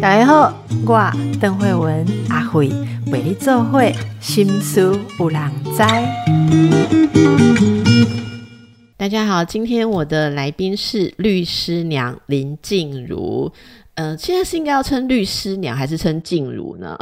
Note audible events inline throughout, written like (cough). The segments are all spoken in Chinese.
大家好，我邓慧文阿慧为你做会心思有人知。大家好，今天我的来宾是律师娘林静茹。嗯，现在是应该要称律师娘还是称静茹呢？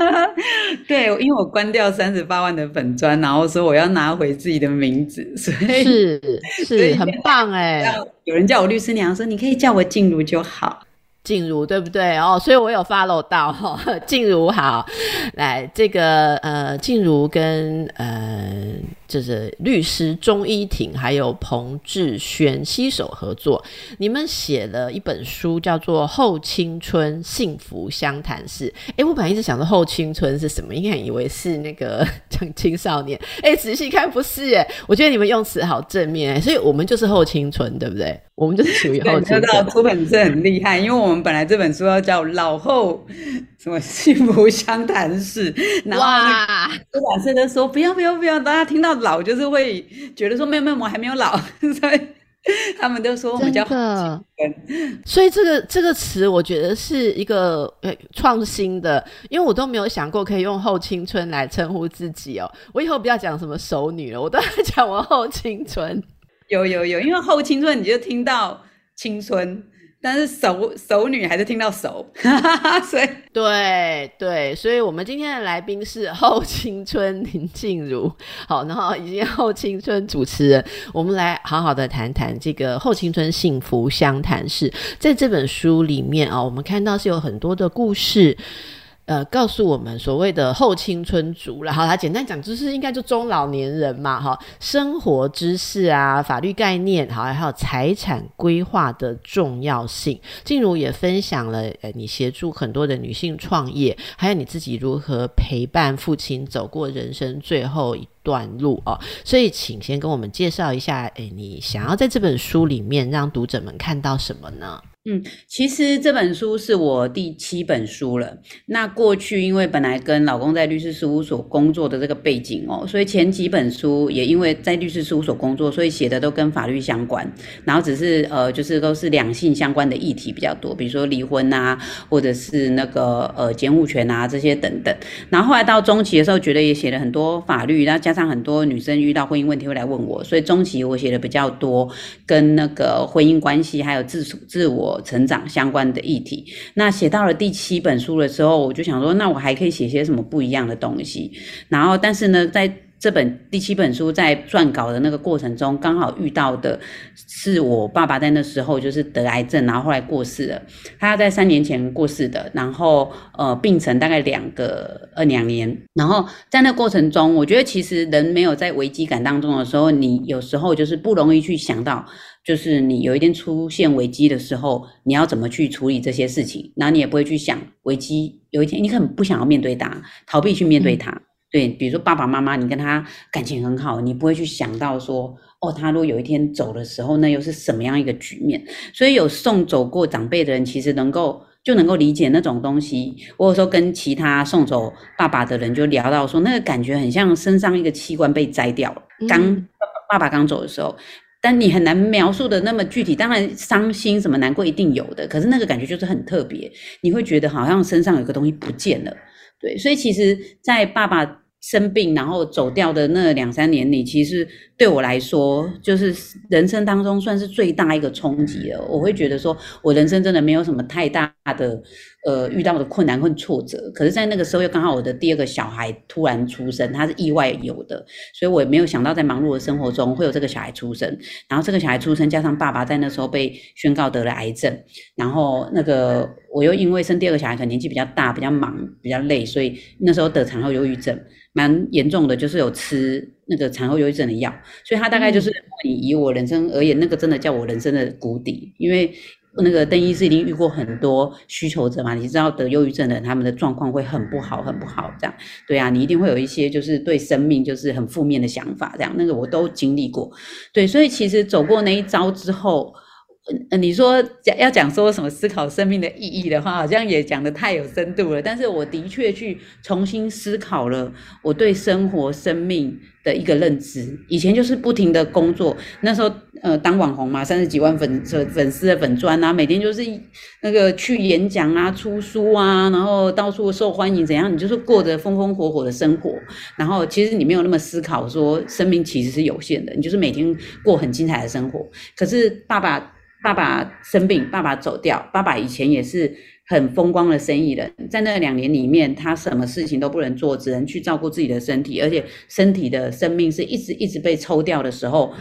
(laughs) 对，因为我关掉三十八万的粉砖，然后说我要拿回自己的名字，所以是 (laughs) 是很棒哎。有人叫我律师娘，说你可以叫我静茹就好。静茹对不对哦？所以我有 follow 到哈。(laughs) 静茹好，来这个呃，静茹跟呃。就是律师钟依婷还有彭志轩携手合作，你们写了一本书，叫做《后青春幸福相谈室》。哎，我本来一直想说后青春是什么，应该以为是那个 (laughs) 讲青少年。哎，仔细看不是哎，我觉得你们用词好正面，所以我们就是后青春，对不对？我们就是属于后青春。出本是很厉害，因为我们本来这本书要叫《老后什么幸福相谈室》，(laughs) 然后出版社都说不要不要不要，大家听到。老就是会觉得说没有没有我还没有老，(laughs) 所以他们都说我们叫所以这个这个词我觉得是一个呃创新的，因为我都没有想过可以用后青春来称呼自己哦。我以后不要讲什么熟女了，我都在讲我后青春。有有有，因为后青春你就听到青春。但是熟熟女还是听到熟，(laughs) 所以对对，所以我们今天的来宾是后青春林静茹，好，然后已经后青春主持人，我们来好好的谈谈这个后青春幸福相谈室，在这本书里面啊，我们看到是有很多的故事。呃，告诉我们所谓的后青春族了，好，他简单讲就是应该就中老年人嘛，哈，生活知识啊，法律概念，好，还有财产规划的重要性。静茹也分享了，呃，你协助很多的女性创业，还有你自己如何陪伴父亲走过人生最后一段路哦。所以，请先跟我们介绍一下，哎，你想要在这本书里面让读者们看到什么呢？嗯，其实这本书是我第七本书了。那过去因为本来跟老公在律师事务所工作的这个背景哦，所以前几本书也因为在律师事务所工作，所以写的都跟法律相关。然后只是呃，就是都是两性相关的议题比较多，比如说离婚啊，或者是那个呃监护权啊这些等等。然后后来到中期的时候，觉得也写了很多法律，然后加上很多女生遇到婚姻问题会来问我，所以中期我写的比较多跟那个婚姻关系还有自自我。成长相关的议题，那写到了第七本书的时候，我就想说，那我还可以写些什么不一样的东西？然后，但是呢，在这本第七本书在撰稿的那个过程中，刚好遇到的是我爸爸在那时候就是得癌症，然后后来过世了。他在三年前过世的，然后呃病程大概两个呃两年。然后在那过程中，我觉得其实人没有在危机感当中的时候，你有时候就是不容易去想到。就是你有一天出现危机的时候，你要怎么去处理这些事情？然后你也不会去想危机有一天你可能不想要面对它，逃避去面对它。对，比如说爸爸妈妈，你跟他感情很好，你不会去想到说，哦，他如果有一天走的时候，那又是什么样一个局面？所以有送走过长辈的人，其实能够就能够理解那种东西。我有时候跟其他送走爸爸的人就聊到说，那个感觉很像身上一个器官被摘掉了，刚爸爸刚走的时候。但你很难描述的那么具体，当然伤心什么难过一定有的，可是那个感觉就是很特别，你会觉得好像身上有个东西不见了，对，所以其实，在爸爸生病然后走掉的那两三年里，其实。对我来说，就是人生当中算是最大一个冲击了。我会觉得说，我人生真的没有什么太大的呃遇到的困难或挫折。可是，在那个时候又刚好我的第二个小孩突然出生，他是意外有的，所以我也没有想到在忙碌的生活中会有这个小孩出生。然后这个小孩出生，加上爸爸在那时候被宣告得了癌症，然后那个我又因为生第二个小孩可能年纪比较大，比较忙，比较累，所以那时候得产后忧郁症，蛮严重的，就是有吃。那个产后忧郁症的药，所以他大概就是以以我人生而言，那个真的叫我人生的谷底。因为那个邓医师已经遇过很多需求者嘛，你知道得忧郁症的人，他们的状况会很不好，很不好这样。对啊，你一定会有一些就是对生命就是很负面的想法这样。那个我都经历过，对，所以其实走过那一招之后，呃，你说讲要讲说什么思考生命的意义的话，好像也讲的太有深度了。但是我的确去重新思考了我对生活、生命的一个认知。以前就是不停的工作，那时候呃当网红嘛，三十几万粉粉粉丝的粉砖啊，每天就是那个去演讲啊、出书啊，然后到处受欢迎，怎样？你就是过着风风火火的生活。然后其实你没有那么思考说生命其实是有限的，你就是每天过很精彩的生活。可是爸爸。爸爸生病，爸爸走掉。爸爸以前也是很风光的生意人，在那两年里面，他什么事情都不能做，只能去照顾自己的身体，而且身体的生命是一直一直被抽掉的时候，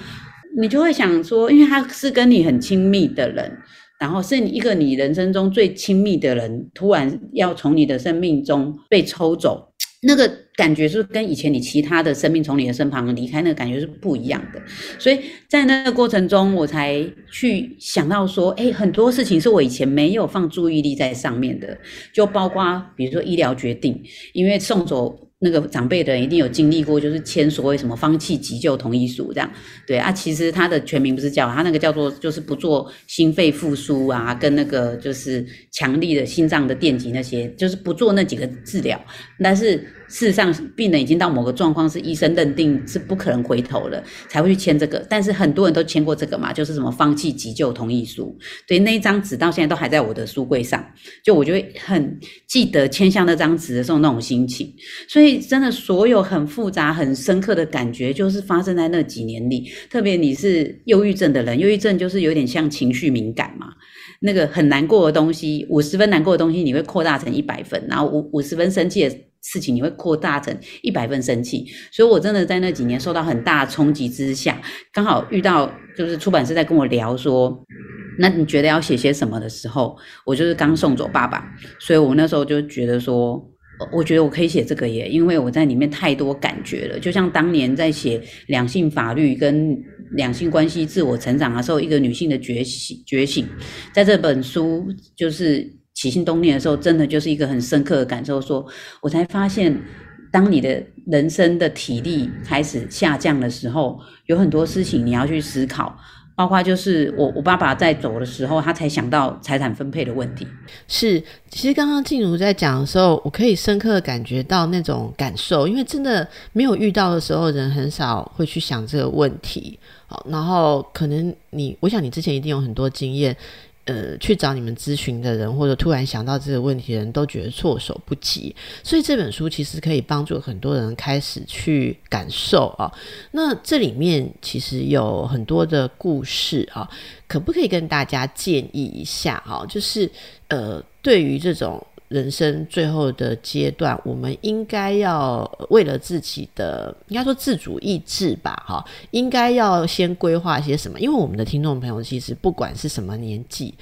你就会想说，因为他是跟你很亲密的人，然后是你一个你人生中最亲密的人，突然要从你的生命中被抽走。那个感觉是跟以前你其他的生命从你的身旁离开那个感觉是不一样的，所以在那个过程中，我才去想到说，哎，很多事情是我以前没有放注意力在上面的，就包括比如说医疗决定，因为送走。那个长辈的人一定有经历过，就是签所谓什么放弃急救同意书这样，对啊，其实他的全名不是叫他那个叫做就是不做心肺复苏啊，跟那个就是强力的心脏的电极那些，就是不做那几个治疗，但是。事实上，病人已经到某个状况，是医生认定是不可能回头了，才会去签这个。但是很多人都签过这个嘛，就是什么放弃急救同意书。对，那一张纸到现在都还在我的书柜上，就我就会很记得签下那张纸的时候那种心情。所以真的，所有很复杂、很深刻的感觉，就是发生在那几年里。特别你是忧郁症的人，忧郁症就是有点像情绪敏感嘛，那个很难过的东西，五十分难过的东西，你会扩大成一百分，然后五五十分生气的。事情你会扩大成一百分生气，所以我真的在那几年受到很大冲击之下，刚好遇到就是出版社在跟我聊说，那你觉得要写些什么的时候，我就是刚送走爸爸，所以我那时候就觉得说，我觉得我可以写这个耶，因为我在里面太多感觉了，就像当年在写两性法律跟两性关系自我成长的时候，一个女性的觉醒觉醒，在这本书就是。起心动念的时候，真的就是一个很深刻的感受。说我才发现，当你的人生的体力开始下降的时候，有很多事情你要去思考。包括就是我我爸爸在走的时候，他才想到财产分配的问题。是，其实刚刚静茹在讲的时候，我可以深刻的感觉到那种感受，因为真的没有遇到的时候，人很少会去想这个问题。好，然后可能你，我想你之前一定有很多经验。呃，去找你们咨询的人，或者突然想到这个问题的人，都觉得措手不及。所以这本书其实可以帮助很多人开始去感受啊。那这里面其实有很多的故事啊，可不可以跟大家建议一下啊？就是呃，对于这种。人生最后的阶段，我们应该要为了自己的，应该说自主意志吧，哈，应该要先规划些什么？因为我们的听众朋友其实不管是什么年纪，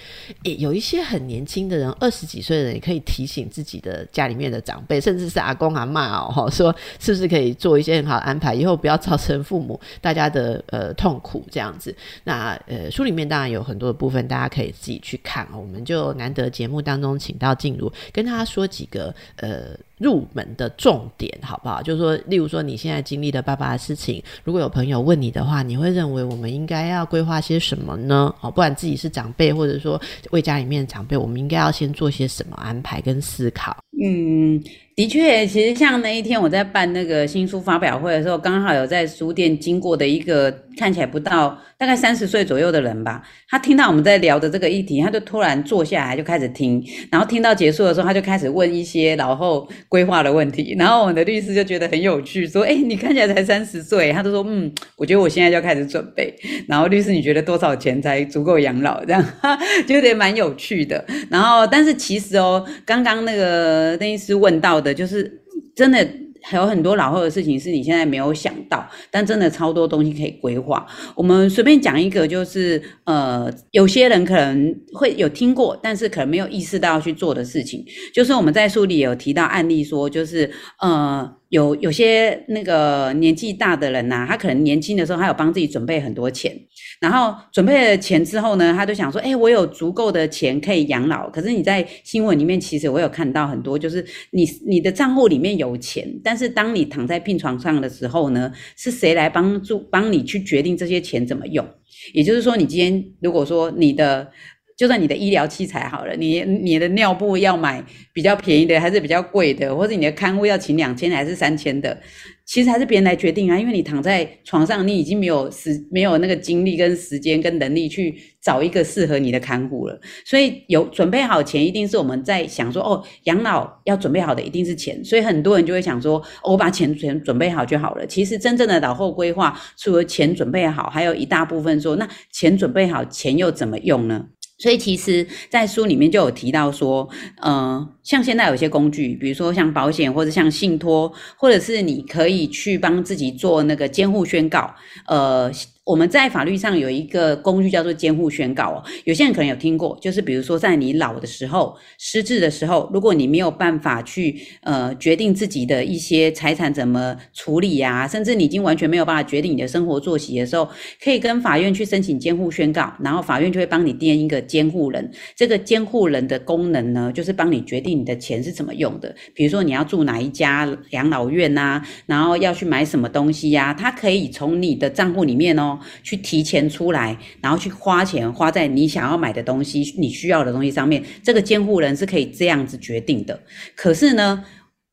也，有一些很年轻的人，二十几岁的人也可以提醒自己的家里面的长辈，甚至是阿公阿妈哦，说是不是可以做一些很好的安排，以后不要造成父母大家的呃痛苦这样子。那呃，书里面当然有很多的部分，大家可以自己去看。我们就难得节目当中请到静茹。跟他说几个呃入门的重点好不好？就是说，例如说你现在经历的爸爸的事情，如果有朋友问你的话，你会认为我们应该要规划些什么呢？哦，不管自己是长辈，或者说为家里面长辈，我们应该要先做些什么安排跟思考？嗯。的确，其实像那一天我在办那个新书发表会的时候，刚好有在书店经过的一个看起来不到大概三十岁左右的人吧，他听到我们在聊的这个议题，他就突然坐下来就开始听，然后听到结束的时候，他就开始问一些然后规划的问题，然后我的律师就觉得很有趣，说：“哎，你看起来才三十岁。”他就说：“嗯，我觉得我现在就要开始准备。”然后律师，你觉得多少钱才足够养老？这样 (laughs) 就有点蛮有趣的。然后，但是其实哦，刚刚那个邓医师问到。的就是真的还有很多老后的事情是你现在没有想到，但真的超多东西可以规划。我们随便讲一个，就是呃，有些人可能会有听过，但是可能没有意识到要去做的事情，就是我们在书里有提到案例说，就是呃。有有些那个年纪大的人呐、他可能年轻的时候，他有帮自己准备很多钱，然后准备了钱之后呢，他就想说，哎、我有足够的钱可以养老。可是你在新闻里面，其实我有看到很多，就是你你的账户里面有钱，但是当你躺在病床上的时候呢，是谁来帮助帮你去决定这些钱怎么用？也就是说，你今天如果说你的就算你的医疗器材好了，你你的尿布要买比较便宜的还是比较贵的，或者你的看护要请两千还是三千的，其实还是别人来决定啊，因为你躺在床上，你已经没有时没有那个精力跟时间跟能力去找一个适合你的看护了，所以有准备好钱，一定是我们在想说，哦，养老要准备好的一定是钱，所以很多人就会想说，我把钱钱准备好就好了。其实真正的老后规划，除了钱准备好，还有一大部分说，那钱准备好，钱又怎么用呢？所以其实，在书里面就有提到说，呃，像现在有些工具，比如说像保险或者像信托，或者是你可以去帮自己做那个监护宣告，呃。我们在法律上有一个工具叫做监护宣告哦，有些人可能有听过，就是比如说在你老的时候、失智的时候，如果你没有办法去呃决定自己的一些财产怎么处理呀、甚至你已经完全没有办法决定你的生活作息的时候，可以跟法院去申请监护宣告，然后法院就会帮你垫一个监护人。这个监护人的功能呢，就是帮你决定你的钱是怎么用的，比如说你要住哪一家养老院呐、然后要去买什么东西呀、他可以从你的账户里面哦。去提前出来，然后去花钱花在你想要买的东西、你需要的东西上面。这个监护人是可以这样子决定的。可是呢，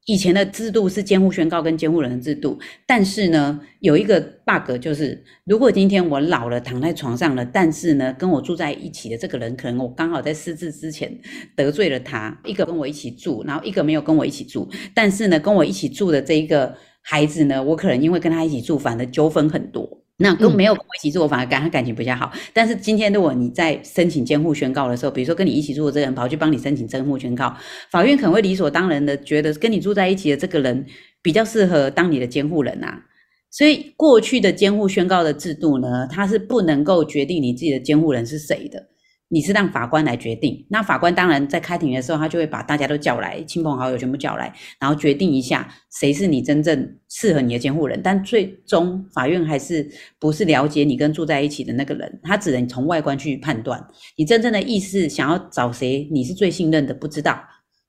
以前的制度是监护宣告跟监护人的制度，但是呢，有一个 bug 就是，如果今天我老了躺在床上了，但是呢，跟我住在一起的这个人，可能我刚好在失智之前得罪了他，一个跟我一起住，然后一个没有跟我一起住，但是呢，跟我一起住的这一个孩子呢，我可能因为跟他一起住，反而纠纷很多。那跟没有跟我一起住，我反而跟他感情比较好。但是今天如果你在申请监护宣告的时候，比如说跟你一起住的这个人跑去帮你申请监护宣告，法院可能会理所当然的觉得跟你住在一起的这个人比较适合当你的监护人啊。所以过去的监护宣告的制度呢，它是不能够决定你自己的监护人是谁的。你是让法官来决定，那法官当然在开庭的时候，他就会把大家都叫来，亲朋好友全部叫来，然后决定一下谁是你真正适合你的监护人。但最终法院还是不是了解你跟住在一起的那个人，他只能从外观去判断你真正的意思，想要找谁你是最信任的，不知道。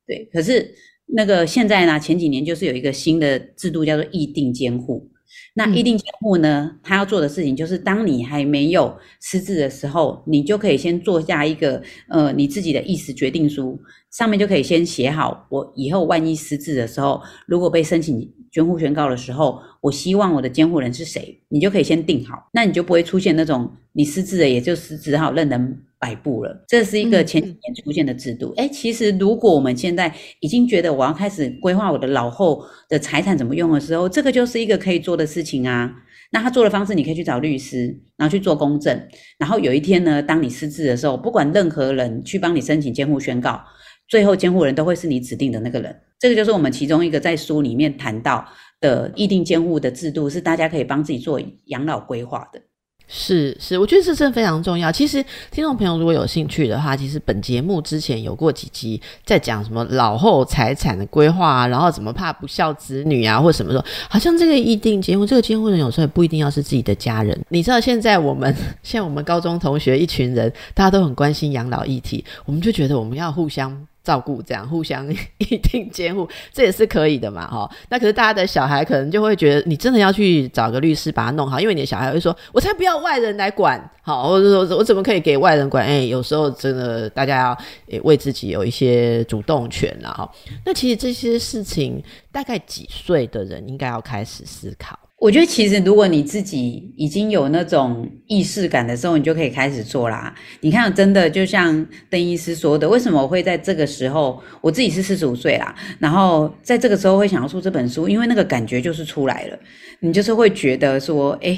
对，可是那个现在呢，前几年就是有一个新的制度叫做议定监护。那嗯。议定监护呢，他要做的事情就是，当你还没有失智的时候，你就可以先做下一个呃你自己的意思决定书，上面就可以先写好，我以后万一失智的时候，如果被申请监护宣告的时候，我希望我的监护人是谁，你就可以先定好，那你就不会出现那种你失智了，也就是只好认人摆布了。这是一个嗯前几年出现的制度。哎、其实如果我们现在已经觉得我要开始规划我的老后的财产怎么用的时候，这个就是一个可以做的事情啊。那他做的方式，你可以去找律师，然后去做公证，然后有一天呢，当你失智的时候，不管任何人去帮你申请监护宣告，最后监护人都会是你指定的那个人。这个就是我们其中一个在书里面谈到的议定监护的制度，是大家可以帮自己做养老规划的。是是，我觉得这真的非常重要。其实听众朋友如果有兴趣的话，其实本节目之前有过几集在讲什么老后财产的规划啊，然后怎么怕不孝子女啊，或什么说。好像这个议定监护，这个监护人有时候也不一定要是自己的家人。你知道现在我们 (laughs) 像我们高中同学一群人，大家都很关心养老议题，我们就觉得我们要互相。照顾这样互相 (laughs) 一定监护，这也是可以的嘛，哈。那可是大家的小孩可能就会觉得，你真的要去找个律师把它弄好，因为你的小孩会说，我才不要外人来管，好，或者说我怎么可以给外人管？哎、有时候真的大家要为自己有一些主动权啦，哈。那其实这些事情，大概几岁的人应该要开始思考。我觉得其实如果你自己已经有那种意识感的时候，你就可以开始做啦。你看，真的就像邓医师说的，为什么我会在这个时候，我自己是四十五岁啦，然后在这个时候会想要出这本书，因为那个感觉就是出来了，你就是会觉得说，哎，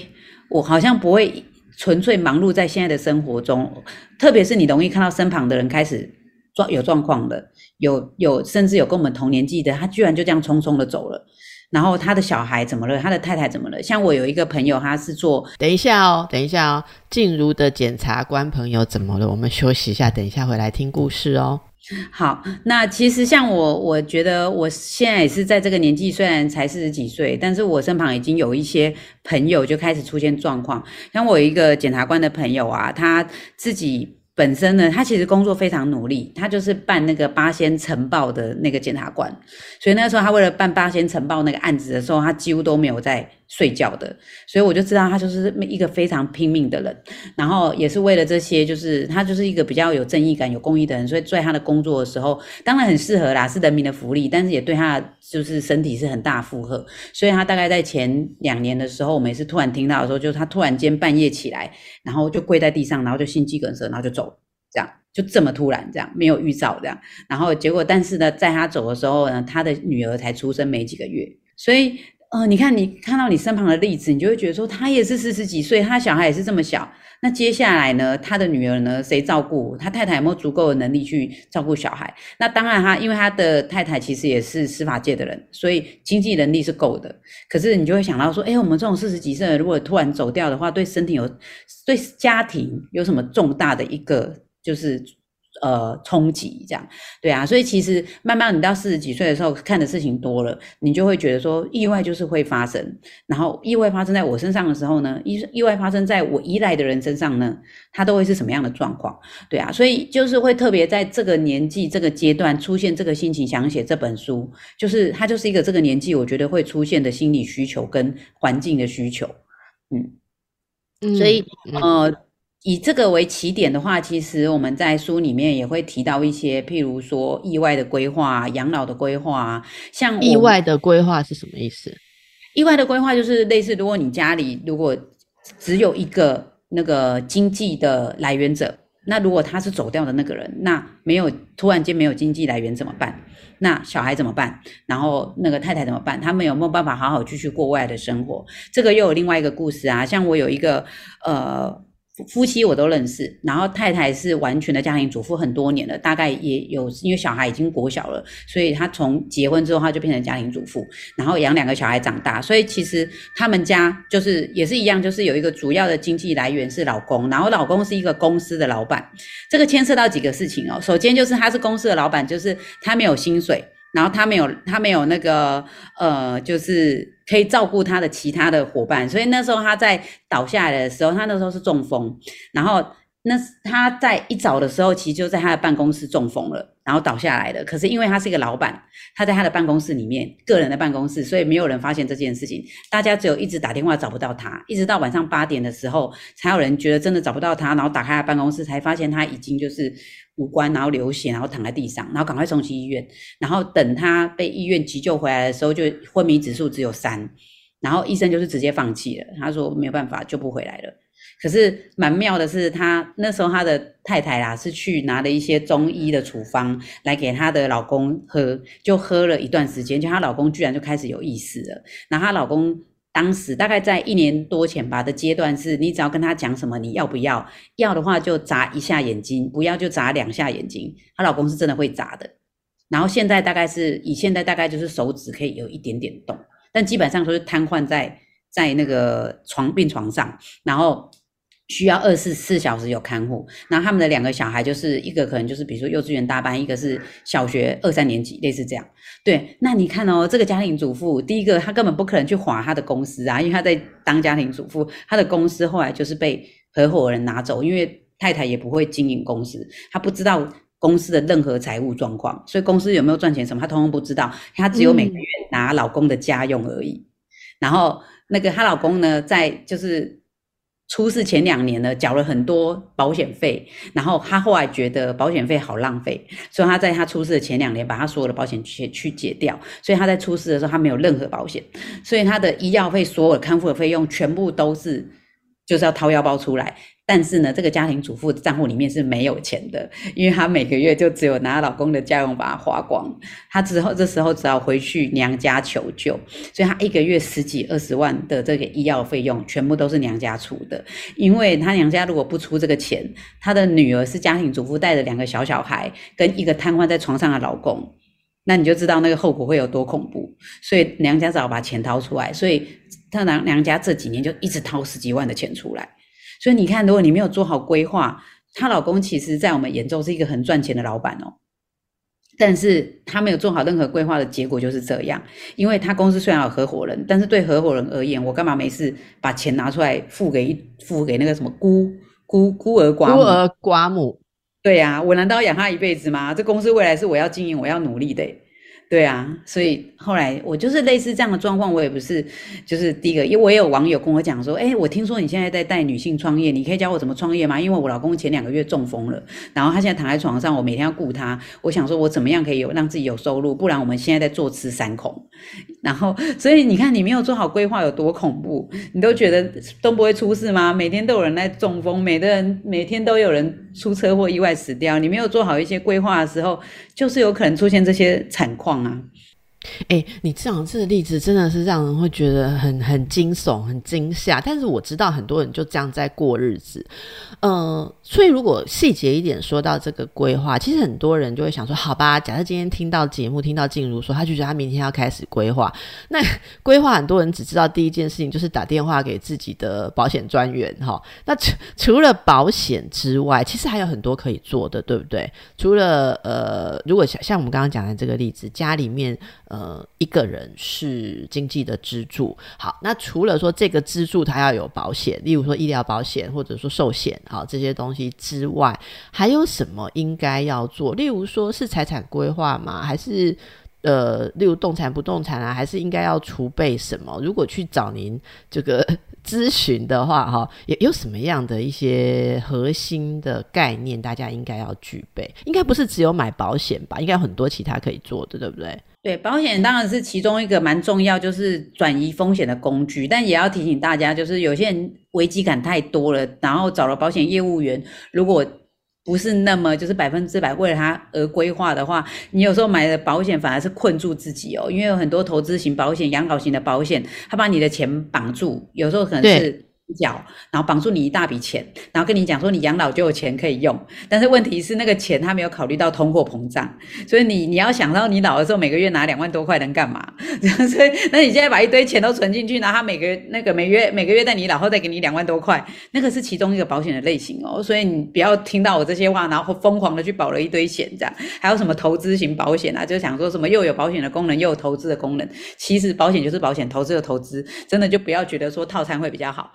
我好像不会纯粹忙碌在现在的生活中，特别是你容易看到身旁的人开始状有状况的，有有甚至有跟我们同年纪的，他居然就这样匆匆的走了。然后他的小孩怎么了？他的太太怎么了？像我有一个朋友，他是做等一下哦，等一下哦，静茹的检察官朋友怎么了？我们休息一下，等一下回来听故事哦。好，那其实像我，我觉得我现在也是在这个年纪，虽然才四十几岁，但是我身旁已经有一些朋友就开始出现状况。像我有一个检察官的朋友啊，他自己本身呢，他其实工作非常努力，他就是办那个八仙城报的那个检察官，所以那时候他为了办八仙城报那个案子的时候，他几乎都没有在。睡觉的，所以我就知道他就是一个非常拼命的人，然后也是为了这些，就是他就是一个比较有正义感、有公益的人，所以在他的工作的时候，当然很适合啦，是人民的福利，但是也对他就是身体是很大负荷，所以他大概在前两年的时候，我们也是突然听到的时候，就是他突然间半夜起来，然后就跪在地上，然后就心肌梗塞，然后就走，这样就这么突然，这样没有预兆，这样，然后结果，但是呢，在他走的时候呢，他的女儿才出生没几个月，所以。呃，你看，你看到你身旁的例子，你就会觉得说，他也是四十几岁，他小孩也是这么小。那接下来呢，他的女儿呢，谁照顾？他太太有没有足够的能力去照顾小孩？那当然，他因为他的太太其实也是司法界的人，所以经济能力是够的。可是你就会想到说，哎，我们这种四十几岁，如果突然走掉的话，对身体有，对家庭有什么重大的一个就是。呃，冲击这样，对啊，所以其实慢慢你到四十几岁的时候，看的事情多了，你就会觉得说，意外就是会发生。然后意外发生在我身上的时候呢，意意外发生在我依赖的人身上呢，他都会是什么样的状况？对啊，所以就是会特别在这个年纪、这个阶段出现这个心情，想写这本书，就是它就是一个这个年纪，我觉得会出现的心理需求跟环境的需求。嗯，所以呃。以这个为起点的话，其实我们在书里面也会提到一些，譬如说意外的规划、养老的规划。像意外的规划是什么意思？意外的规划就是类似，如果你家里如果只有一个那个经济的来源者，那如果他是走掉的那个人，那没有突然间没有经济来源怎么办？那小孩怎么办？然后那个太太怎么办？他们有没有办法好好继续过未来的生活？这个又有另外一个故事啊。像我有一个呃。夫妻我都认识，然后太太是完全的家庭主妇很多年了，大概也有因为小孩已经国小了，所以她从结婚之后她就变成家庭主妇，然后养两个小孩长大，所以其实他们家就是也是一样，就是有一个主要的经济来源是老公，然后老公是一个公司的老板，这个牵涉到几个事情哦，首先就是他是公司的老板，就是他没有薪水。然后他没有，他没有那个，呃，就是可以照顾他的其他的伙伴，所以那时候他在倒下来的时候，他那时候是中风，然后那他在一早的时候，其实就在他的办公室中风了。然后倒下来的，可是因为他是一个老板，他在他的办公室里面，个人的办公室，所以没有人发现这件事情。大家只有一直打电话找不到他，一直到晚上八点的时候，才有人觉得真的找不到他，然后打开他办公室，才发现他已经就是五官，然后流血，然后躺在地上，然后赶快送去医院。然后等他被医院急救回来的时候，就昏迷指数只有三，然后医生就是直接放弃了，他说没有办法救不回来了。可是蛮妙的是，他那时候他的太太啦是去拿了一些中医的处方来给她的老公喝，就喝了一段时间，就她老公居然就开始有意识了。然后她老公当时大概在一年多前吧的阶段是，你只要跟他讲什么，你要不要？要的话就眨一下眼睛，不要就眨两下眼睛。她老公是真的会眨的。然后现在大概是以现在大概就是手指可以有一点点动，但基本上都是瘫痪在在那个床病床上，然后。需要二十四小时有看护，然后他们的两个小孩就是一个可能就是比如说幼稚园大班，一个是小学二三年级，类似这样。对，那你看哦，这个家庭主妇，第一个她根本不可能去划她的公司啊，因为她在当家庭主妇，她的公司后来就是被合伙人拿走，因为太太也不会经营公司，她不知道公司的任何财务状况，所以公司有没有赚钱什么，她通通不知道，她只有每个月拿老公的家用而已。然后那个她老公呢，在就是。出事前两年呢，缴了很多保险费，然后他后来觉得保险费好浪费，所以他在他出事的前两年，把他所有的保险去去解掉，所以他在出事的时候，他没有任何保险，所以他的医药费、所有康复的费用，全部都是就是要掏腰包出来。但是呢，这个家庭主妇账户里面是没有钱的，因为她每个月就只有拿老公的家用把它花光，她之后这时候只好回去娘家求救，所以她一个月十几二十万的这个医药费用全部都是娘家出的，因为她娘家如果不出这个钱，她的女儿是家庭主妇带着两个小小孩跟一个瘫痪在床上的老公，那你就知道那个后果会有多恐怖，所以娘家只好把钱掏出来，所以她娘娘家这几年就一直掏十几万的钱出来。所以你看，如果你没有做好规划，她老公其实，在我们眼中是一个很赚钱的老板哦。但是他没有做好任何规划的结果就是这样，因为他公司虽然有合伙人，但是对合伙人而言，我干嘛没事把钱拿出来付给付给那个什么孤孤孤儿寡孤儿寡母？对呀，我难道要养他一辈子吗？这公司未来是我要经营，我要努力的。对啊，所以后来我就是类似这样的状况，我也不是，就是第一个，因为我也有网友跟我讲说，哎，我听说你现在在带女性创业，你可以教我怎么创业吗？因为我老公前两个月中风了，然后他现在躺在床上，我每天要顾他，我想说我怎么样可以有让自己有收入，不然我们现在在坐吃山空。然后，所以你看，你没有做好规划有多恐怖，你都觉得都不会出事吗？每天都有人在中风，每个人每天都有人出车祸意外死掉，你没有做好一些规划的时候，就是有可能出现这些惨况啊。哎，你讲这个例子真的是让人会觉得很很惊悚、很惊吓。但是我知道很多人就这样在过日子，嗯，所以如果细节一点说到这个规划，其实很多人就会想说：好吧，假设今天听到节目，听到静茹说，他就觉得他明天要开始规划。那 (laughs) 规划很多人只知道第一件事情就是打电话给自己的保险专员，哈。那除除了保险之外，其实还有很多可以做的，对不对？除了呃，如果像像我们刚刚讲的这个例子，家里面。呃，呃一个人是经济的支柱。好，那除了说这个支柱它要有保险，例如说医疗保险或者说寿险，好这些东西之外，还有什么应该要做？例如说是财产规划吗？还是呃，例如动产不动产啊？还是应该要储备什么？如果去找您这个 (laughs) 咨询的话，哈，有有什么样的一些核心的概念，大家应该要具备？应该不是只有买保险吧？应该有很多其他可以做的，对不对？对，保险当然是其中一个蛮重要，就是转移风险的工具。但也要提醒大家，就是有些人危机感太多了，然后找了保险业务员，如果不是那么就是百分之百为了他而规划的话，你有时候买的保险反而是困住自己哦。因为有很多投资型保险、养老型的保险，他把你的钱绑住，有时候可能是。脚，然后绑住你一大笔钱，然后跟你讲说你养老就有钱可以用，但是问题是那个钱他没有考虑到通货膨胀，所以你你要想到你老的时候每个月拿两万多块能干嘛？(laughs) 所以那你现在把一堆钱都存进去，然后他每个月那个每月每个月在你老后再给你两万多块，那个是其中一个保险的类型哦。所以你不要听到我这些话，然后疯狂的去保了一堆险这样。还有什么投资型保险啊？就想说什么又有保险的功能又有投资的功能，其实保险就是保险，投资就投资，真的就不要觉得说套餐会比较好。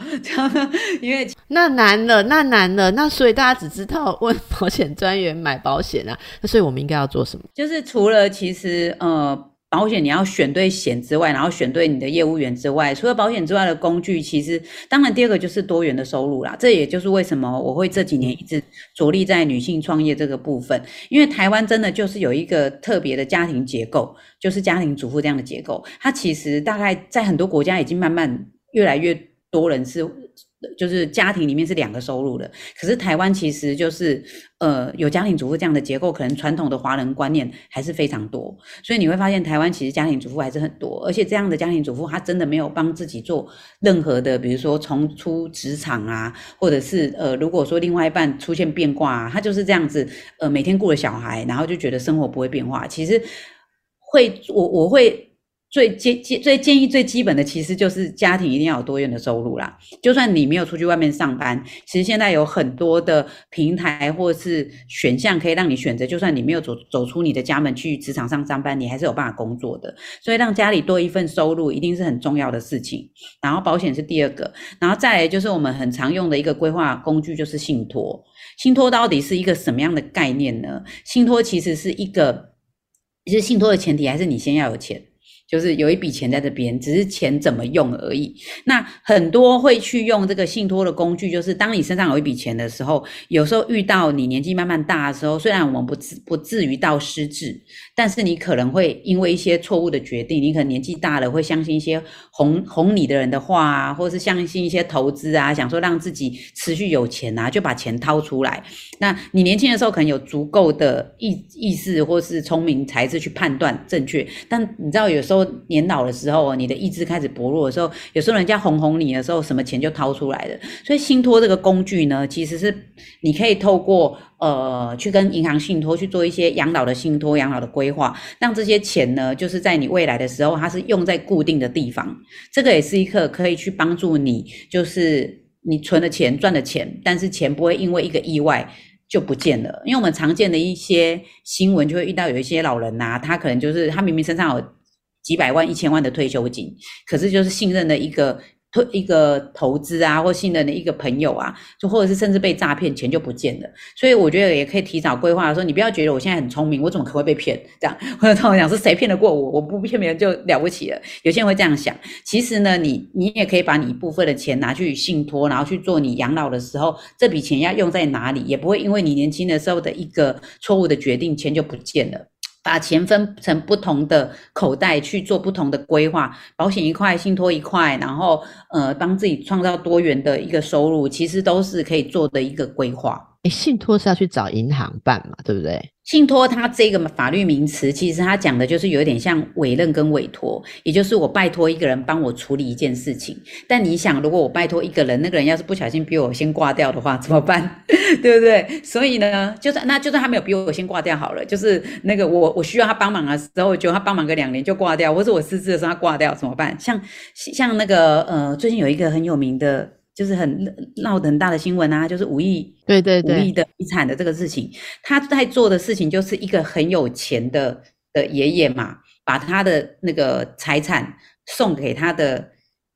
因为那难了，那难了，那所以大家只知道问保险专员买保险啊。那所以我们应该要做什么？就是除了其实呃保险你要选对险之外，然后选对你的业务员之外，除了保险之外的工具，其实当然第二个就是多元的收入啦。这也就是为什么我会这几年一直着力在女性创业这个部分，因为台湾真的就是有一个特别的家庭结构，就是家庭主妇这样的结构。它其实大概在很多国家已经慢慢越来越多人是。就是家庭里面是两个收入的，可是台湾其实就是呃有家庭主妇这样的结构，可能传统的华人观念还是非常多，所以你会发现台湾其实家庭主妇还是很多，而且这样的家庭主妇她真的没有帮自己做任何的，比如说重出职场啊，或者是呃如果说另外一半出现变卦啊，他就是这样子呃每天顾着小孩，然后就觉得生活不会变化，其实会我我会。最建建最建议最基本的，其实就是家庭一定要有多元的收入啦。就算你没有出去外面上班，其实现在有很多的平台或是选项可以让你选择。就算你没有走走出你的家门去职场上上班，你还是有办法工作的。所以让家里多一份收入，一定是很重要的事情。然后保险是第二个，然后再来就是我们很常用的一个规划工具，就是信托。信托到底是一个什么样的概念呢？信托其实是一个，其实信托的前提还是你先要有钱。就是有一笔钱在这边，只是钱怎么用而已。那很多会去用这个信托的工具，就是当你身上有一笔钱的时候，有时候遇到你年纪慢慢大的时候，虽然我们不至不至于到失智，但是你可能会因为一些错误的决定，你可能年纪大了会相信一些哄哄你的人的话啊，或是相信一些投资啊，想说让自己持续有钱啊，就把钱掏出来。那你年轻的时候可能有足够的意意识或是聪明才智去判断正确，但你知道有时候。年老的时候，你的意志开始薄弱的时候，有时候人家哄哄你的时候，什么钱就掏出来了。所以信托这个工具呢，其实是你可以透过呃去跟银行信托去做一些养老的信托、养老的规划，让这些钱呢，就是在你未来的时候，它是用在固定的地方。这个也是一个可以去帮助你，就是你存的钱、赚的钱，但是钱不会因为一个意外。就不见了。因为我们常见的一些新闻就会遇到有一些老人呐、他可能就是他明明身上有几百万、一千万的退休金，可是就是信任的一个。推一个投资啊，或信任的一个朋友啊，就或者是甚至被诈骗，钱就不见了。所以我觉得也可以提早规划，说你不要觉得我现在很聪明，我怎么可能会被骗？这样或者他们讲是谁骗得过我？我不骗别人就了不起了。有些人会这样想。其实呢，你你也可以把你一部分的钱拿去信托，然后去做你养老的时候，这笔钱要用在哪里，也不会因为你年轻的时候的一个错误的决定，钱就不见了。把钱分成不同的口袋去做不同的规划，保险一块，信托一块，然后呃，帮自己创造多元的一个收入，其实都是可以做的一个规划。诶信托是要去找银行办嘛，对不对？信托它这个法律名词，其实它讲的就是有点像委任跟委托，也就是我拜托一个人帮我处理一件事情。但你想，如果我拜托一个人，那个人要是不小心比我先挂掉的话，怎么办？(laughs) 对不对？所以呢，就算那就算他没有比我先挂掉好了，就是那个我我需要他帮忙的时候，就他帮忙个两年就挂掉，或者我失智的时候他挂掉怎么办？像像那个呃，最近有一个很有名的。就是很闹得很大的新闻啊，就是五亿对对五亿的遗产的这个事情，他在做的事情就是一个很有钱的的爷爷嘛，把他的那个财产送给他的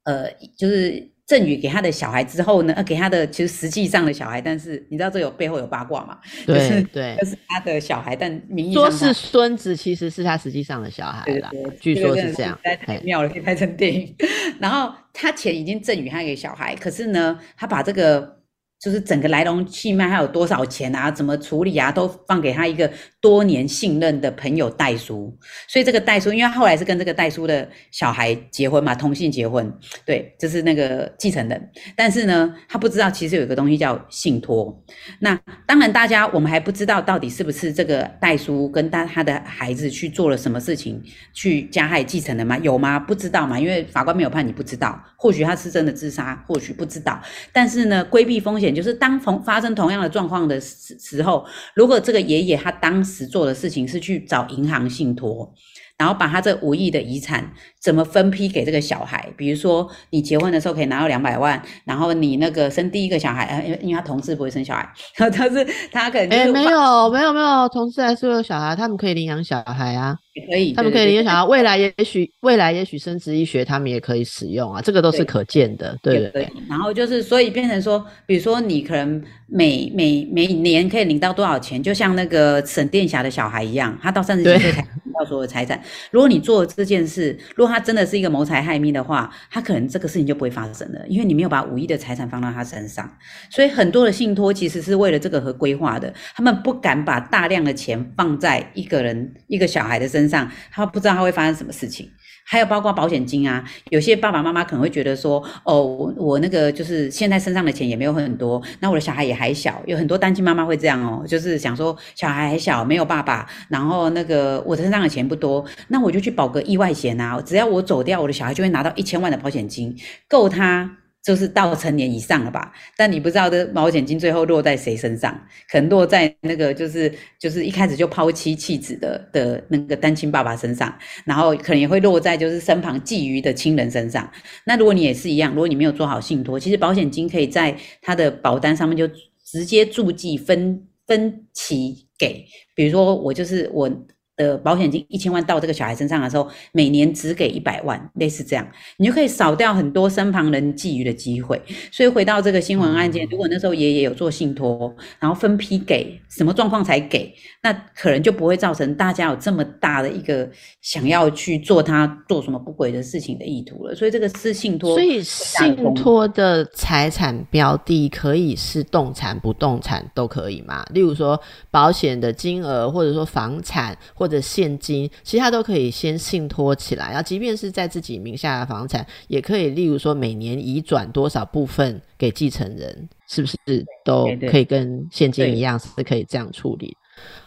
呃，就是赠予给他的小孩之后呢，呃，给他的其实实际上的小孩，但是你知道这有背后有八卦嘛？对对，就是他的小孩，但名义说是孙子，其实是他实际上的小孩啦。据说是这样，太妙了，可以拍成电影。(laughs) 然后他钱已经赠予他给小孩，可是呢，他把这个就是整个来龙去脉，还有多少钱啊，怎么处理啊，都放给他一个多年信任的朋友代书。所以这个代书，因为他后来是跟这个代书的小孩结婚嘛，同性结婚，对，就是那个继承人。但是呢，他不知道其实有一个东西叫信托。那当然，大家我们还不知道到底是不是这个代书跟他他的孩子去做了什么事情，去加害继承人吗？有吗？不知道嘛，因为法官没有判，你不知道。或许他是真的自杀，或许不知道。但是呢，规避风险就是当同发生同样的状况的时时候，如果这个爷爷他当时做的事情是去找银行信托。然后把他这五亿的遗产怎么分批给这个小孩？比如说，你结婚的时候可以拿到两百万，然后你那个生第一个小孩，呃，因为因为他同事不会生小孩，(laughs) 他是他可能哎没有没有没有同事还是有小孩，他们可以领养小孩啊，也可以，他们可以领养小孩，未来也许未来也许生殖医学他们也可以使用啊，这个都是可见的，对对。然后就是所以变成说，比如说你可能每每每年可以领到多少钱，就像那个沈殿霞的小孩一样，他到三十几岁才领到所有财产。如果你做这件事，如果他真的是一个谋财害命的话，他可能这个事情就不会发生了，因为你没有把五亿的财产放到他身上。所以很多的信托其实是为了这个和规划的，他们不敢把大量的钱放在一个人一个小孩的身上，他不知道他会发生什么事情。还有包括保险金啊，有些爸爸妈妈可能会觉得说，哦，我我那个就是现在身上的钱也没有很多，那我的小孩也还小，有很多单亲妈妈会这样哦，就是想说小孩还小，没有爸爸，然后那个我身上的钱不多，那我就去保个意外险啊，只要我走掉，我的小孩就会拿到一千万的保险金，够他。就是到成年以上了吧？但你不知道的保险金最后落在谁身上？可能落在那个就是就是一开始就抛妻弃子的的那个单亲爸爸身上，然后可能也会落在就是身旁觊觎的亲人身上。那如果你也是一样，如果你没有做好信托，其实保险金可以在他的保单上面就直接注记分分期给，比如说我就是我。的保险金一千万到这个小孩身上的时候，每年只给一百万，类似这样，你就可以少掉很多身旁人觊觎的机会。所以回到这个新闻案件，如果那时候爷爷有做信托，然后分批给，什么状况才给，那可能就不会造成大家有这么大的一个想要去做他做什么不轨的事情的意图了。所以这个是信托，所以信托的财产标的可以是动产、不动产都可以嘛？例如说保险的金额，或者说房产或或者现金，其实他都可以先信托起来，然后即便是在自己名下的房产，也可以，例如说每年移转多少部分给继承人，是不是都可以跟现金一样，是可以这样处理？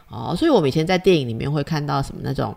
哦，所以我们以前在电影里面会看到什么那种。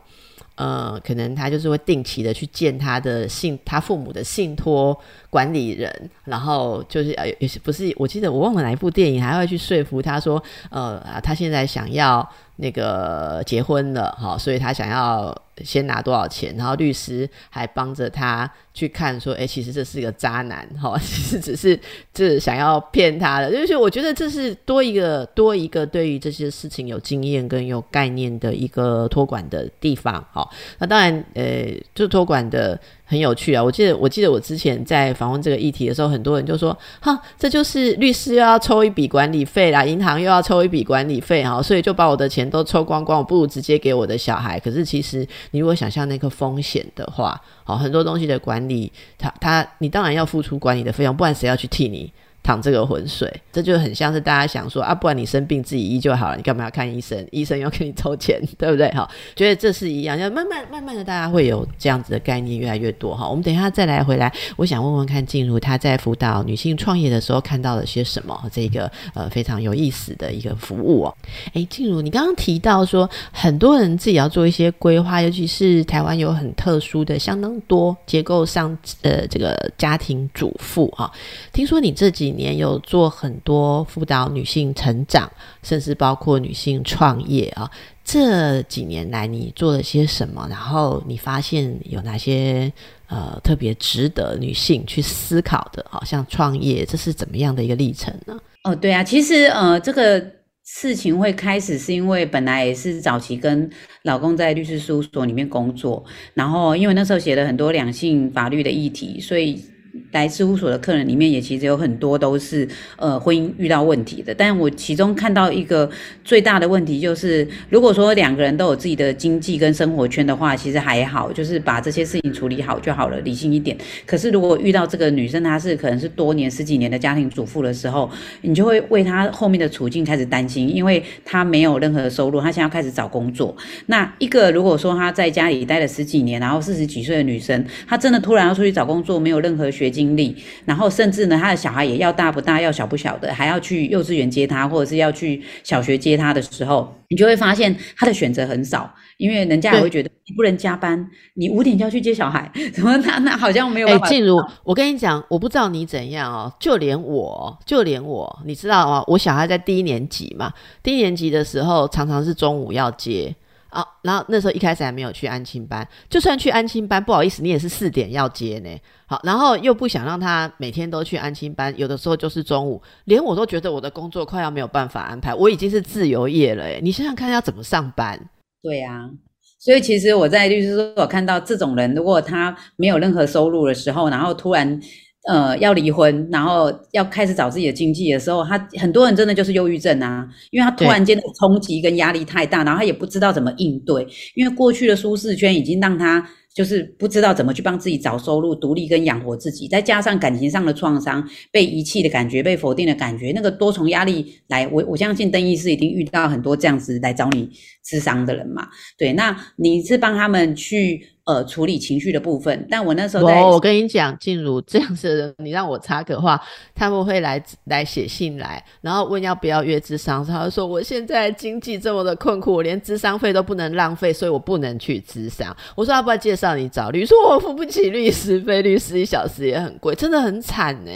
呃，可能他就是会定期的去见他的信，他父母的信托管理人，然后就是呃，也是不是？我记得我忘了哪一部电影，还会去说服他说，呃，他现在想要那个结婚了，哈，所以他想要先拿多少钱，然后律师还帮着他去看说，哎，其实这是一个渣男，哈，(laughs) 其实只是这想要骗他的。就是我觉得这是多一个多一个对于这些事情有经验跟有概念的一个托管的地方，哈。那当然，呃，就托管的。很有趣啊！我记得，我记得我之前在访问这个议题的时候，很多人就说：“哈，这就是律师又要抽一笔管理费啦，银行又要抽一笔管理费，哈，所以就把我的钱都抽光光，我不如直接给我的小孩。”可是其实，你如果想象那个风险的话，好，很多东西的管理，他他，你当然要付出管理的费用，不然谁要去替你？淌这个浑水，这就很像是大家想说啊，不然你生病自己医就好了，你干嘛要看医生？医生要给你抽钱，对不对？哈，觉得这是一样，要慢慢慢慢的，大家会有这样子的概念越来越多哈。我们等一下再来回来，我想问问看，静茹她在辅导女性创业的时候看到了些什么？这个呃非常有意思的一个服务哦。诶，静茹，你刚刚提到说很多人自己要做一些规划，尤其是台湾有很特殊的、相当多结构上呃这个家庭主妇哈，听说你这几年有做很多辅导女性成长，甚至包括女性创业啊。这几年来你做了些什么？然后你发现有哪些呃特别值得女性去思考的？好像创业这是怎么样的一个历程呢？哦，对啊，其实呃这个事情会开始是因为本来也是早期跟老公在律师事务所里面工作，然后因为那时候写了很多两性法律的议题，所以。来事务所的客人里面也其实有很多都是呃婚姻遇到问题的，但我其中看到一个最大的问题就是，如果说两个人都有自己的经济跟生活圈的话，其实还好，就是把这些事情处理好就好了，理性一点。可是如果遇到这个女生，她是可能是多年十几年的家庭主妇的时候，你就会为她后面的处境开始担心，因为她没有任何收入，她现在要开始找工作。那一个如果说她在家里待了十几年，然后四十几岁的女生，她真的突然要出去找工作，没有任何经。经历，然后甚至呢，他的小孩也要大不大，要小不小的，还要去幼稚园接他，或者是要去小学接他的时候，你就会发现他的选择很少，因为人家也会觉得你不能加班，你五点就要去接小孩，(laughs) 怎么那那好像没有办法。静茹，我跟你讲，我不知道你怎样哦，就连我就连我，你知道吗？我小孩在第一年级嘛，第一年级的时候常常是中午要接。啊，然后那时候一开始还没有去安亲班，就算去安亲班，不好意思，你也是四点要接呢。好，然后又不想让他每天都去安亲班，有的时候就是中午，连我都觉得我的工作快要没有办法安排，我已经是自由业了。哎，你想想看要怎么上班？对呀，所以其实我在律师所看到这种人，如果他没有任何收入的时候，然后突然。呃，要离婚，然后要开始找自己的经济的时候，他很多人真的就是忧郁症啊，因为他突然间的冲击跟压力太大，然后他也不知道怎么应对，因为过去的舒适圈已经让他就是不知道怎么去帮自己找收入、独立跟养活自己，再加上感情上的创伤、被遗弃的感觉、被否定的感觉，那个多重压力来，我我相信邓医师已经遇到很多这样子来找你咨商的人嘛，对，那你是帮他们去。呃，处理情绪的部分，但我那时候在，我跟你讲，静茹这样子的人，你让我插个话，他们会来来写信来，然后问要不要约智商，他就说我现在经济这么的困苦，我连智商费都不能浪费，所以我不能去智商。我说要不要介绍你找律师？(laughs) 我付不起律师费，律师一小时也很贵，真的很惨呢。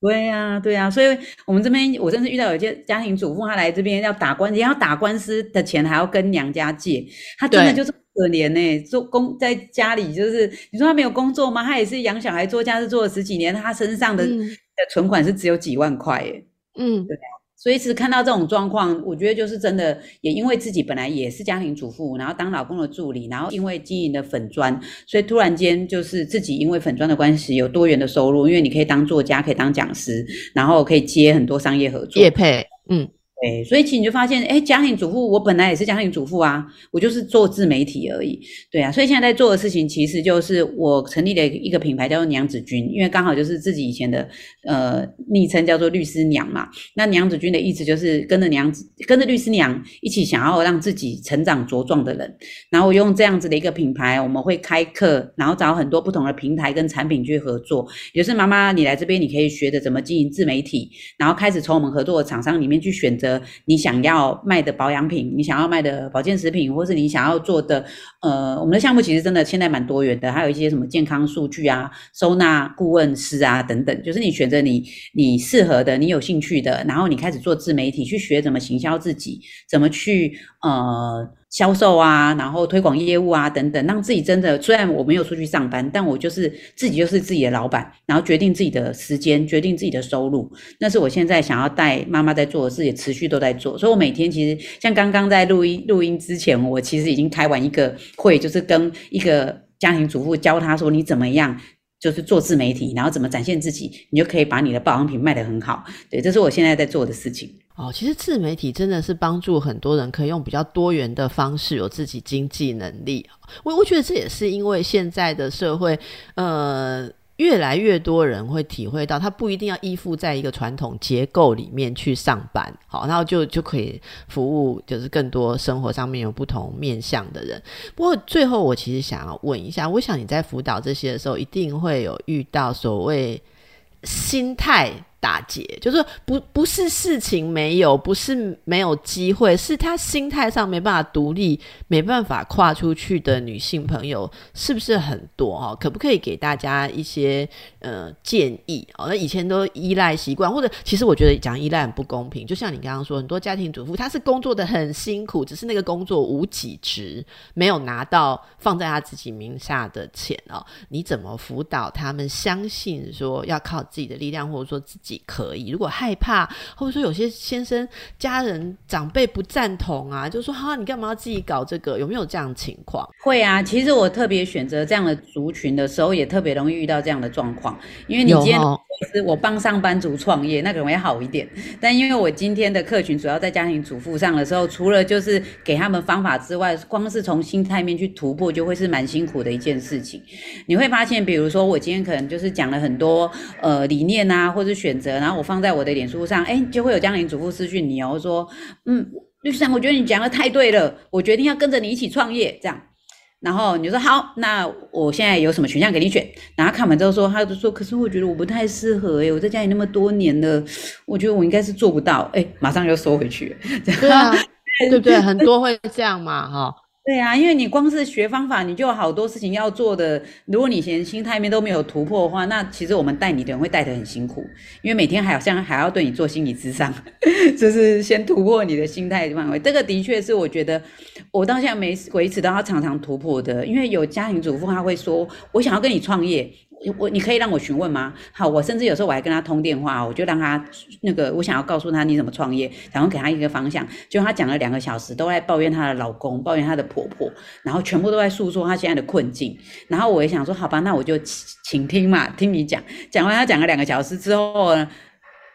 对呀，对呀，所以我们这边我真是遇到有些家庭主妇，她来这边要打官司，要打官司的钱还要跟娘家借，她真的就是。可怜呢，做工在家里就是你说他没有工作吗？他也是养小孩做家事做了十几年，他身上的的存款是只有几万块耶。嗯，对所以其实看到这种状况，我觉得就是真的，也因为自己本来也是家庭主妇，然后当老公的助理，然后因为经营的粉砖，所以突然间就是自己因为粉砖的关系有多元的收入，因为你可以当作家，可以当讲师，然后可以接很多商业合作。业配，嗯。对，所以其实你就发现，哎，家庭主妇，我本来也是家庭主妇啊，我就是做自媒体而已，对啊，所以现在在做的事情，其实就是我成立了一个品牌，叫做娘子军，因为刚好就是自己以前的呃昵称叫做律师娘嘛，那娘子军的意思就是跟着娘子，跟着律师娘一起想要让自己成长茁壮的人，然后用这样子的一个品牌，我们会开课，然后找很多不同的平台跟产品去合作，也是妈妈你来这边，你可以学着怎么经营自媒体，然后开始从我们合作的厂商里面去选择。你想要卖的保养品，你想要卖的保健食品，或是你想要做的，呃，我们的项目其实真的现在蛮多元的，还有一些什么健康数据啊、收纳顾问师啊等等，就是你选择你你适合的、你有兴趣的，然后你开始做自媒体，去学怎么行销自己，怎么去呃销售啊，然后推广业务啊等等，让自己真的虽然我没有出去上班，但我就是自己就是自己的老板，然后决定自己的时间，决定自己的收入，那是我现在想要带妈妈在做的事，也持续都在做。所以我每天其实像刚刚在录音录音之前，我其实已经开完一个会，就是跟一个家庭主妇教她说你怎么样。就是做自媒体，然后怎么展现自己，你就可以把你的保养品卖得很好。对，这是我现在在做的事情。哦，其实自媒体真的是帮助很多人可以用比较多元的方式有自己经济能力。我我觉得这也是因为现在的社会，呃。越来越多人会体会到，他不一定要依附在一个传统结构里面去上班，好，然后就就可以服务，就是更多生活上面有不同面向的人。不过最后，我其实想要问一下，我想你在辅导这些的时候，一定会有遇到所谓心态。打结就是不不是事情没有，不是没有机会，是他心态上没办法独立，没办法跨出去的女性朋友是不是很多哈？可不可以给大家一些呃建议哦？那以前都依赖习惯，或者其实我觉得讲依赖很不公平。就像你刚刚说，很多家庭主妇她是工作的很辛苦，只是那个工作无几值，没有拿到放在她自己名下的钱哦。你怎么辅导他们相信说要靠自己的力量，或者说？可以，如果害怕，或者说有些先生家人长辈不赞同啊，就说哈，你干嘛要自己搞这个？有没有这样情况？会啊，其实我特别选择这样的族群的时候，也特别容易遇到这样的状况。因为你今天是我帮上班族创业，那可能会好一点。但因为我今天的客群主要在家庭主妇上的时候，除了就是给他们方法之外，光是从心态面去突破，就会是蛮辛苦的一件事情。你会发现，比如说我今天可能就是讲了很多呃理念啊，或者选。择，然后我放在我的脸书上，哎，就会有家庭主妇私讯你哦，说，嗯，律师长，我觉得你讲的太对了，我决定要跟着你一起创业，这样，然后你就说好，那我现在有什么选项给你选？然后看完之后说，他就说，可是我觉得我不太适合，哎，我在家里那么多年了，我觉得我应该是做不到，哎，马上又收回去，(laughs) 对啊，(laughs) 对不对？很多会这样嘛，哈。对啊，因为你光是学方法，你就有好多事情要做的。如果你连心态面都没有突破的话，那其实我们带你的人会带得很辛苦，因为每天还好像还要对你做心理咨商，(laughs) 就是先突破你的心态范围。这个的确是我觉得我到现在没维持到他常常突破的，因为有家庭主妇他会说，我想要跟你创业。我你可以让我询问吗？好，我甚至有时候我还跟他通电话，我就让他那个，我想要告诉他你怎么创业，然后给他一个方向。就他讲了两个小时，都在抱怨她的老公，抱怨她的婆婆，然后全部都在诉说她现在的困境。然后我也想说，好吧，那我就请听嘛，听你讲。讲完他讲了两个小时之后呢，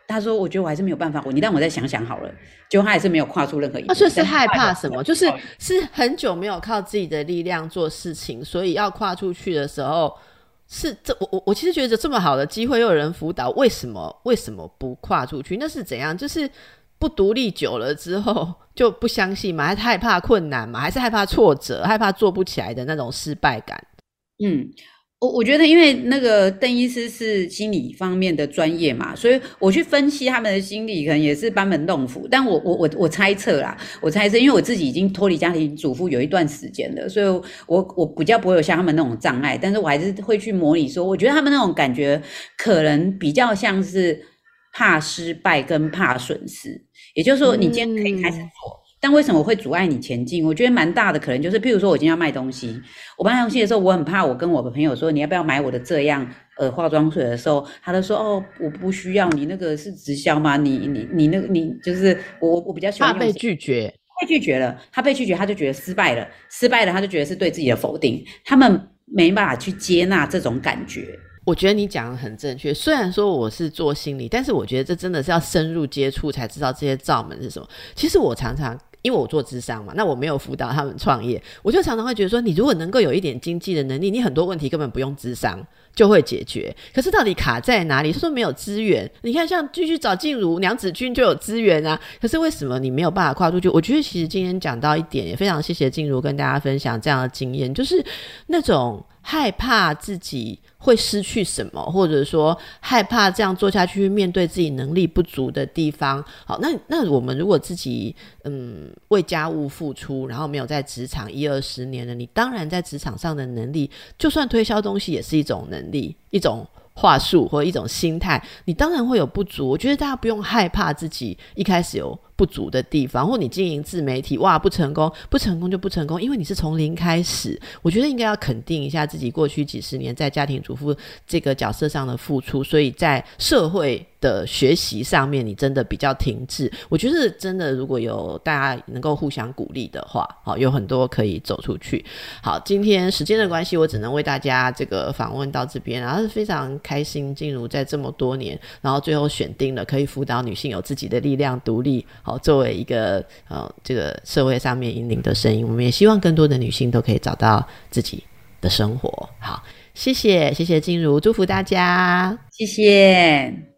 他说：“我觉得我还是没有办法，你让我再想想好了。”就他还是没有跨出任何一步。他说是害怕什么？就是是很久没有靠自己的力量做事情，所以要跨出去的时候。是这我我我其实觉得这么好的机会又有人辅导，为什么为什么不跨出去？那是怎样？就是不独立久了之后就不相信嘛？还是害怕困难嘛？还是害怕挫折？害怕做不起来的那种失败感？嗯。我我觉得，因为那个邓医师是心理方面的专业嘛，所以我去分析他们的心理，可能也是班门弄斧。但我我我我猜测啦，我猜测，因为我自己已经脱离家庭主妇有一段时间了，所以我我比较不会有像他们那种障碍，但是我还是会去模拟说，我觉得他们那种感觉可能比较像是怕失败跟怕损失，也就是说，你今天可以开始做。但为什么会阻碍你前进？我觉得蛮大的，可能就是，譬如说，我今天要卖东西，我卖东西的时候，我很怕，我跟我的朋友说，你要不要买我的这样呃化妆水的时候，他都说哦，我不需要，你那个是直销吗？你你你那个你就是我我比较喜欢怕被拒绝，被拒绝了，他被拒绝，他就觉得失败了，失败了，他就觉得是对自己的否定，他们没办法去接纳这种感觉。我觉得你讲的很正确，虽然说我是做心理，但是我觉得这真的是要深入接触才知道这些罩门是什么。其实我常常。因为我做智商嘛，那我没有辅导他们创业，我就常常会觉得说，你如果能够有一点经济的能力，你很多问题根本不用智商。就会解决。可是到底卡在哪里？他说没有资源，你看像继续找静茹、娘子军就有资源啊。可是为什么你没有办法跨出去？我觉得其实今天讲到一点，也非常谢谢静茹跟大家分享这样的经验，就是那种害怕自己。会失去什么，或者说害怕这样做下去，面对自己能力不足的地方。好，那那我们如果自己嗯为家务付出，然后没有在职场一二十年了，你当然在职场上的能力，就算推销东西也是一种能力，一种话术或一种心态，你当然会有不足。我觉得大家不用害怕自己一开始有不足的地方，或你经营自媒体哇不成功，不成功就不成功，因为你是从零开始。我觉得应该要肯定一下自己过去几十年在家庭主妇这个角色上的付出，所以在社会。的学习上面，你真的比较停滞。我觉得真的，如果有大家能够互相鼓励的话，好，有很多可以走出去。好，今天时间的关系，我只能为大家这个访问到这边，然后是非常开心进入在这么多年，然后最后选定了可以辅导女性有自己的力量、独立，好，作为一个呃这个社会上面引领的声音，我们也希望更多的女性都可以找到自己的生活。好，谢谢，谢谢静茹，祝福大家，谢谢。